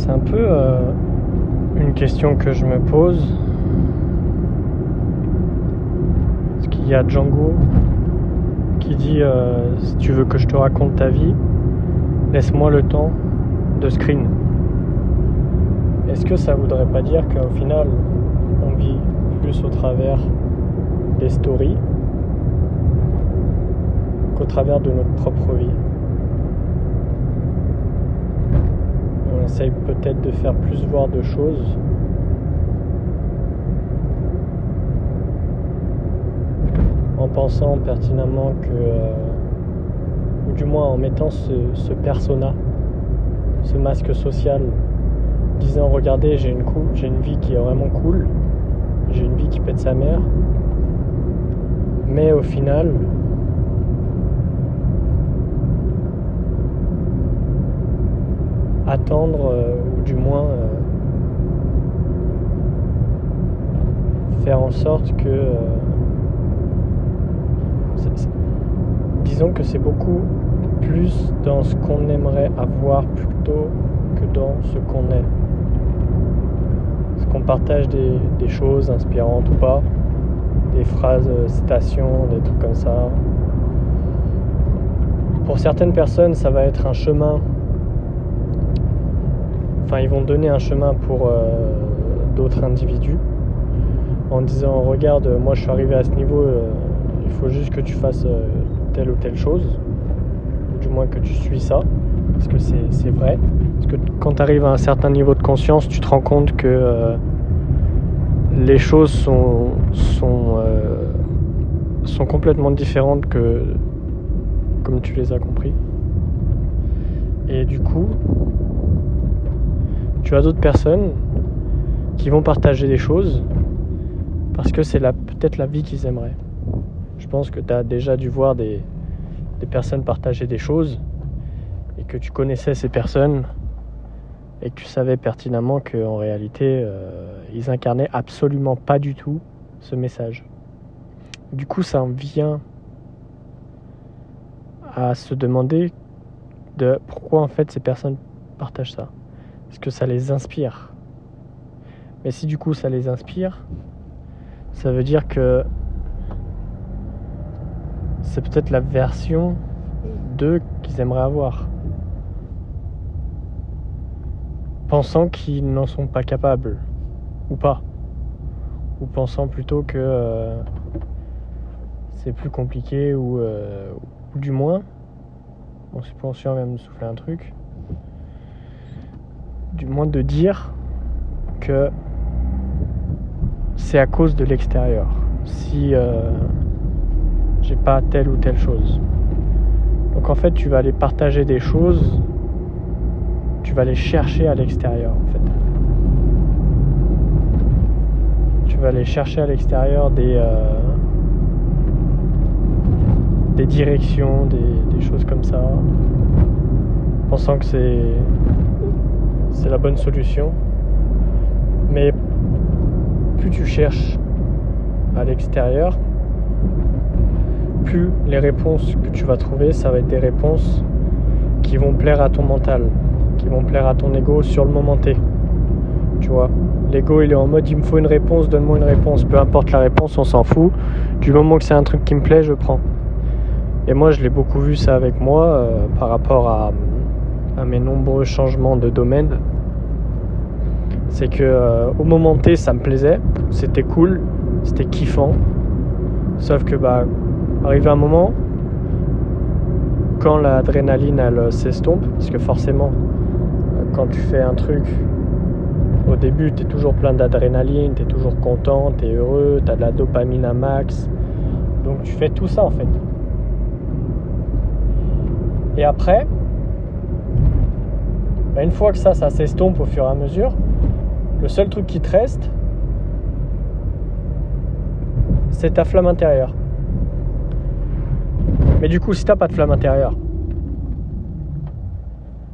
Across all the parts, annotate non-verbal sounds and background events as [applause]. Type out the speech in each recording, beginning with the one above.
C'est un peu euh, une question que je me pose. Parce qu'il y a Django qui dit euh, si tu veux que je te raconte ta vie, laisse-moi le temps de screen. Est-ce que ça voudrait pas dire qu'au final, on vit plus au travers des stories qu'au travers de notre propre vie? On essaye peut-être de faire plus voir de choses. En pensant pertinemment que, euh, ou du moins en mettant ce, persona, ce masque social disant regardez j'ai une, j'ai une vie qui est vraiment cool, j'ai une vie qui pète sa mère, mais au final attendre euh, ou du moins euh, faire en sorte que euh, disons que c'est beaucoup plus dans ce qu'on aimerait avoir plutôt que dans ce qu'on est. Est-ce qu'on partage des, des choses inspirantes ou pas? Des phrases, citations, des trucs comme ça? Pour certaines personnes, ça va être un chemin. Enfin, ils vont donner un chemin pour euh, d'autres individus en disant Regarde, moi je suis arrivé à ce niveau, euh, il faut juste que tu fasses euh, telle ou telle chose, ou du moins que tu suis ça, parce que c'est vrai. Parce que quand tu arrives à un certain niveau de conscience, tu te rends compte que les choses sont, sont, sont complètement différentes que comme tu les as compris. Et du coup, tu as d'autres personnes qui vont partager des choses parce que c'est peut-être la vie qu'ils aimeraient. Je pense que tu as déjà dû voir des, des personnes partager des choses et que tu connaissais ces personnes et que tu savais pertinemment qu'en réalité, euh, ils incarnaient absolument pas du tout ce message. Du coup, ça en vient à se demander de pourquoi en fait ces personnes partagent ça. Est-ce que ça les inspire? Mais si du coup ça les inspire, ça veut dire que c'est peut-être la version d'eux qu'ils aimeraient avoir. Pensant qu'ils n'en sont pas capables, ou pas. Ou pensant plutôt que euh, c'est plus compliqué, ou, euh, du moins, bon c'est pas sûr même de souffler un truc, du moins de dire que c'est à cause de l'extérieur. Si euh, j'ai pas telle ou telle chose. Donc en fait, tu vas aller partager des choses, tu vas les chercher à l'extérieur en fait. Tu vas aller chercher à l'extérieur des euh, directions, des choses comme ça, pensant que c'est c'est la bonne solution. Mais plus tu cherches à l'extérieur, plus les réponses que tu vas trouver, ça va être des réponses qui vont plaire à ton mental, qui vont plaire à ton ego sur le moment T. Tu vois, l'ego il est en mode il me faut une réponse, donne-moi une réponse, peu importe la réponse, on s'en fout. Du moment que c'est un truc qui me plaît, je prends. Et moi, je l'ai beaucoup vu ça avec moi euh, par rapport à, à mes nombreux changements de domaine. C'est que euh, au moment T, ça me plaisait, c'était cool, c'était kiffant. Sauf que bah, arrivé un moment, quand l'adrénaline elle s'estompe, parce que forcément, euh, quand tu fais un truc, au début, tu es toujours plein d'adrénaline, tu es toujours content, tu es heureux, tu as de la dopamine à max. Donc tu fais tout ça en fait. Et après, bah, une fois que ça, ça s'estompe au fur et à mesure, le seul truc qui te reste, c'est ta flamme intérieure. Mais du coup, si t'as pas de flamme intérieure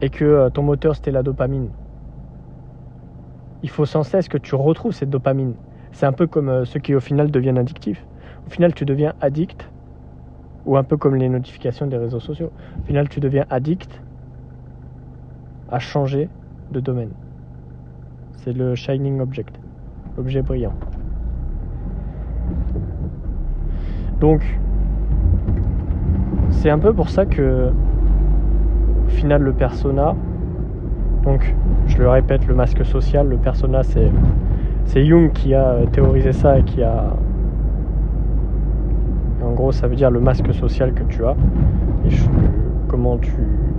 et que euh, ton moteur c'était la dopamine, il faut sans cesse que tu retrouves cette dopamine. C'est un peu comme euh, ceux qui au final deviennent addictifs. Au final, tu deviens addict, ou un peu comme les notifications des réseaux sociaux. Au final, tu deviens addict à changer de domaine. C'est le shining object, l'objet brillant. Donc, c'est un peu pour ça que, au final, le persona, donc je le répète, le masque social, le persona, c'est, c'est Jung qui a théorisé ça et qui a. En gros, ça veut dire le masque social que tu as et comment tu,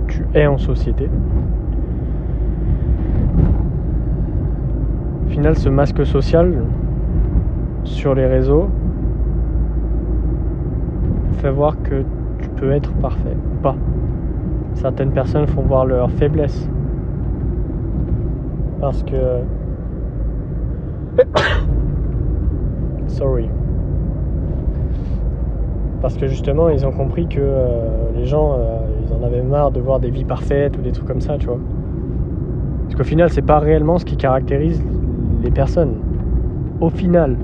tu es en société. Ce masque social sur les réseaux fait voir que tu peux être parfait ou pas. Certaines personnes font voir leur faiblesse. Parce que... [coughs] Sorry. Parce que justement, ils ont compris que euh, les gens, euh, ils en avaient marre de voir des vies parfaites ou des trucs comme ça, tu vois. Parce qu'au final, c'est pas réellement ce qui caractérise les personnes. Au final,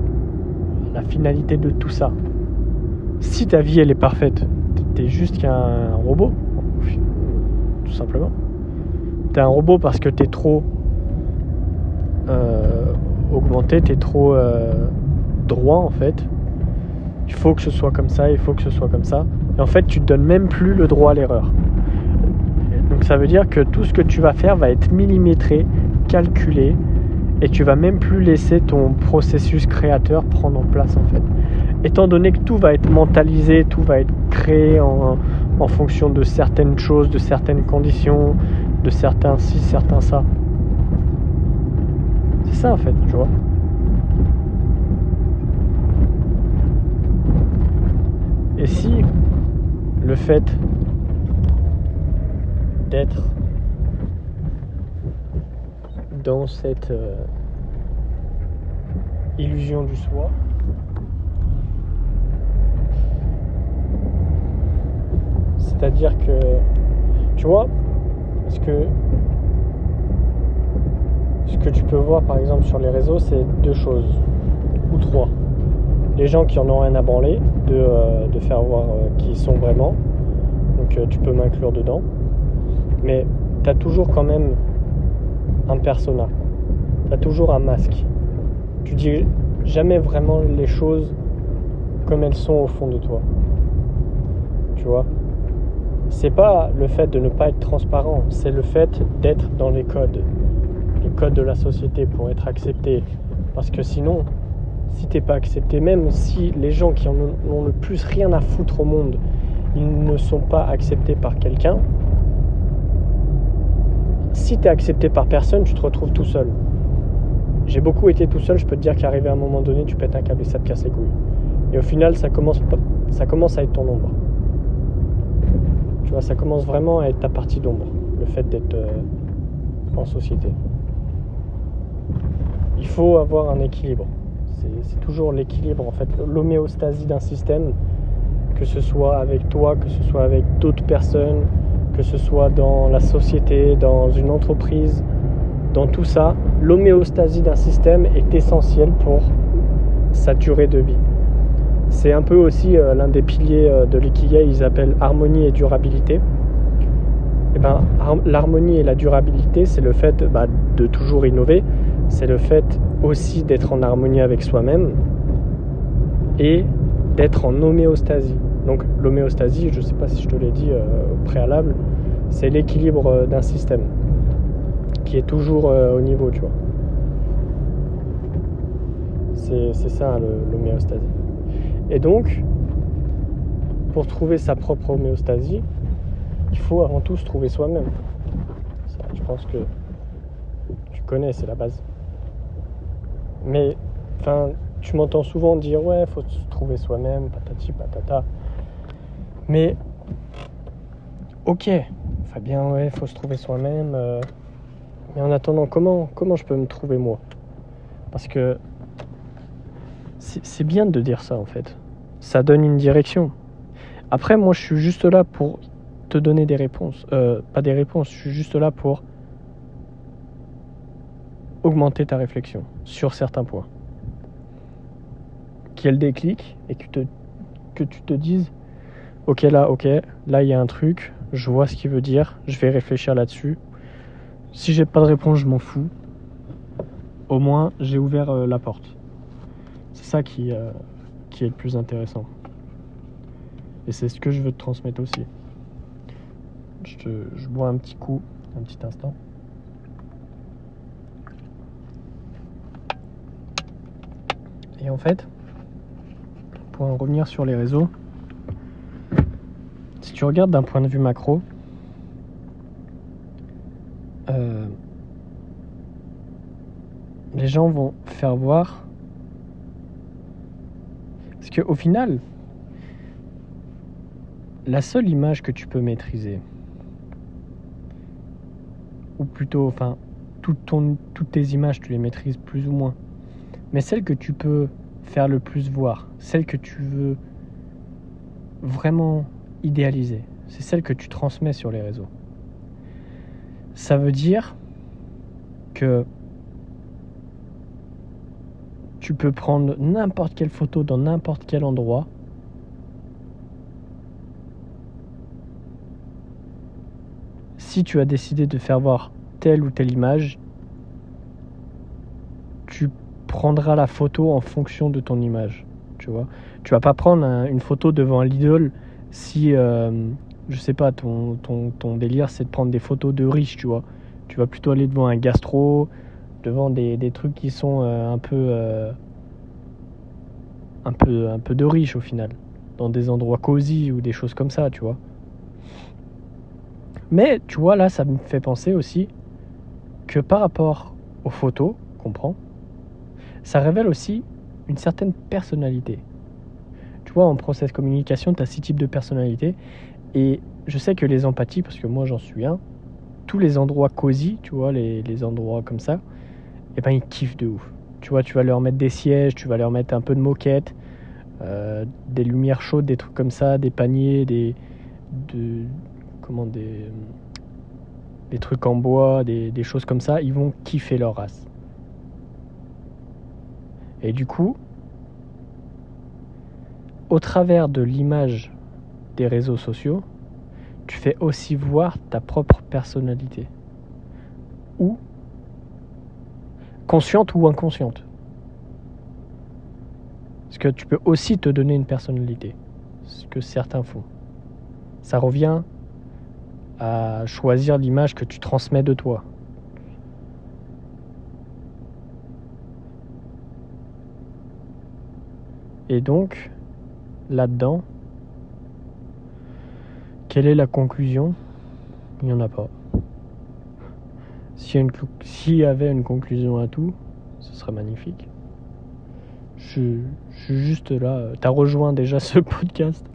la finalité de tout ça, si ta vie elle est parfaite, t'es juste qu'un robot, tout simplement. T'es un robot parce que t'es trop euh, augmenté, t'es trop euh, droit en fait. Il faut que ce soit comme ça, il faut que ce soit comme ça. Et en fait, tu te donnes même plus le droit à l'erreur. Donc ça veut dire que tout ce que tu vas faire va être millimétré, calculé, et tu vas même plus laisser ton processus créateur prendre en place en fait étant donné que tout va être mentalisé, tout va être créé en, fonction de certaines choses, de certaines conditions, de certains ci, certains ça. C'est ça en fait, tu vois. Et si le fait d'être dans cette euh, illusion du soi, C'est-à-dire que, tu vois, ce que, ce que tu peux voir par exemple sur les réseaux, c'est deux choses, ou trois. Les gens qui en ont rien à branler, de, euh, de faire voir euh, qui ils sont vraiment. Donc tu peux m'inclure dedans. Mais tu as toujours quand même un persona. Tu as toujours un masque. Tu dis jamais vraiment les choses comme elles sont au fond de toi. Tu vois? C'est pas le fait de ne pas être transparent, c'est le fait d'être dans les codes, les codes de la société pour être accepté. Parce que sinon, si t'es pas accepté, même si les gens qui en ont le plus rien à foutre au monde, ils ne sont pas acceptés par quelqu'un, si tu es accepté par personne, tu te retrouves tout seul. J'ai beaucoup été tout seul, je peux te dire qu'arrivé à un moment donné, tu pètes un câble et ça te casse les couilles. Et au final, ça commence, à être ton ombre. Tu vois, ça commence vraiment à être ta partie d'ombre, le fait d'être euh, en société. Il faut avoir un équilibre. C'est toujours l'équilibre, en fait, l'homéostasie d'un système, que ce soit avec toi, que ce soit avec d'autres personnes, que ce soit dans la société, dans une entreprise, dans tout ça, l'homéostasie d'un système est essentielle pour sa durée de vie. C'est un peu aussi euh, l'un des piliers euh, de l'ikigai, ils appellent harmonie et durabilité. Et eh ben, l'harmonie et la durabilité, c'est le fait bah, de toujours innover, c'est le fait aussi d'être en harmonie avec soi-même et d'être en homéostasie. Donc l'homéostasie, je ne sais pas si je te l'ai dit euh, au préalable, c'est l'équilibre d'un système qui est toujours au niveau, tu vois. C'est ça l'homéostasie. Et donc, pour trouver sa propre homéostasie, il faut avant tout se trouver soi-même. je pense que tu connais, c'est la base. Mais, enfin, tu m'entends souvent dire ouais, faut se trouver soi-même, patati patata. Mais, ok, Fabien, ouais, faut se trouver soi-même. Euh, mais en attendant, comment, comment je peux me trouver moi? Parce que c'est bien de dire ça en fait. Ça donne une direction. Après, moi, je suis juste là pour te donner des réponses. Euh, pas des réponses, je suis juste là pour augmenter ta réflexion sur certains points. Qu'elle déclic et que, te, que tu te dises Ok, là, ok, là, il y a un truc, je vois ce qu'il veut dire, je vais réfléchir là-dessus. Si j'ai pas de réponse, je m'en fous. au moins j'ai ouvert euh, la porte. C'est ça qui, euh, qui est le plus intéressant. Et c'est ce que je veux te transmettre aussi. Je, bois un petit coup, un petit instant. Et en fait, pour en revenir sur les réseaux, tu regardes d'un point de vue macro, euh, les gens vont faire voir. Parce qu'au final, la seule image que tu peux maîtriser, ou plutôt, enfin, toutes tes images, tu les maîtrises plus ou moins, mais celle que tu peux faire le plus voir, celle que tu veux vraiment idéaliser, c'est celle que tu transmets sur les réseaux. Ça veut dire que tu peux prendre n'importe quelle photo dans n'importe quel endroit. Si tu as décidé de faire voir telle ou telle image, tu prendras la photo en fonction de ton image. Tu vois, vas pas prendre une photo devant Lidl si, euh, je sais pas, ton, délire c'est de prendre des photos de riches, tu vois. Tu vas plutôt aller devant un gastro, devant des, trucs qui sont euh, un peu euh, un peu un peu de riches au final. Dans des endroits cosy ou des choses comme ça tu vois. Mais tu vois là ça me fait penser aussi que par rapport aux photos qu'on prend ça révèle aussi une certaine personnalité en process communication tu as six types de personnalité et je sais que les empathies parce que moi j'en suis un tous les endroits cosy tu vois les, les endroits comme ça et eh ben ils kiffent de ouf. Tu vois, tu vas leur mettre des sièges, tu vas leur mettre un peu de moquette, euh, des lumières chaudes, des trucs comme ça, des paniers, des, de, comment des, des trucs en bois, des, des choses comme ça. Ils vont kiffer leur race. Et du coup, au travers de l'image des réseaux sociaux, tu fais aussi voir ta propre personnalité. Ou consciente ou inconsciente. Parce que tu peux aussi te donner une personnalité, ce que certains font. Ça revient à choisir l'image que tu transmets de toi. Et donc, là-dedans, quelle est la conclusion? Il n'y en a pas. S'il y, avait une conclusion à tout, ce serait magnifique. Je, suis juste là. Tu as rejoint déjà ce [laughs] podcast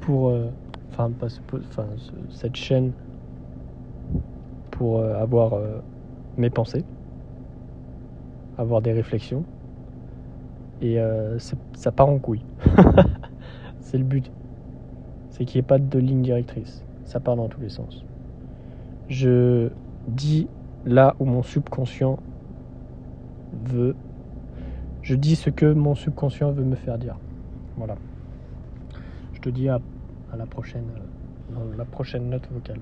pour. Euh, enfin, pas enfin, cette chaîne pour euh, avoir euh, mes pensées, avoir des réflexions. Et ça part en couille. [laughs] C'est le but. C'est qu'il n'y ait pas de ligne directrice. Ça part dans tous les sens. Je dis là où mon subconscient veut. Je dis ce que mon subconscient veut me faire dire. Voilà. Je te dis à, la prochaine, dans la prochaine note vocale.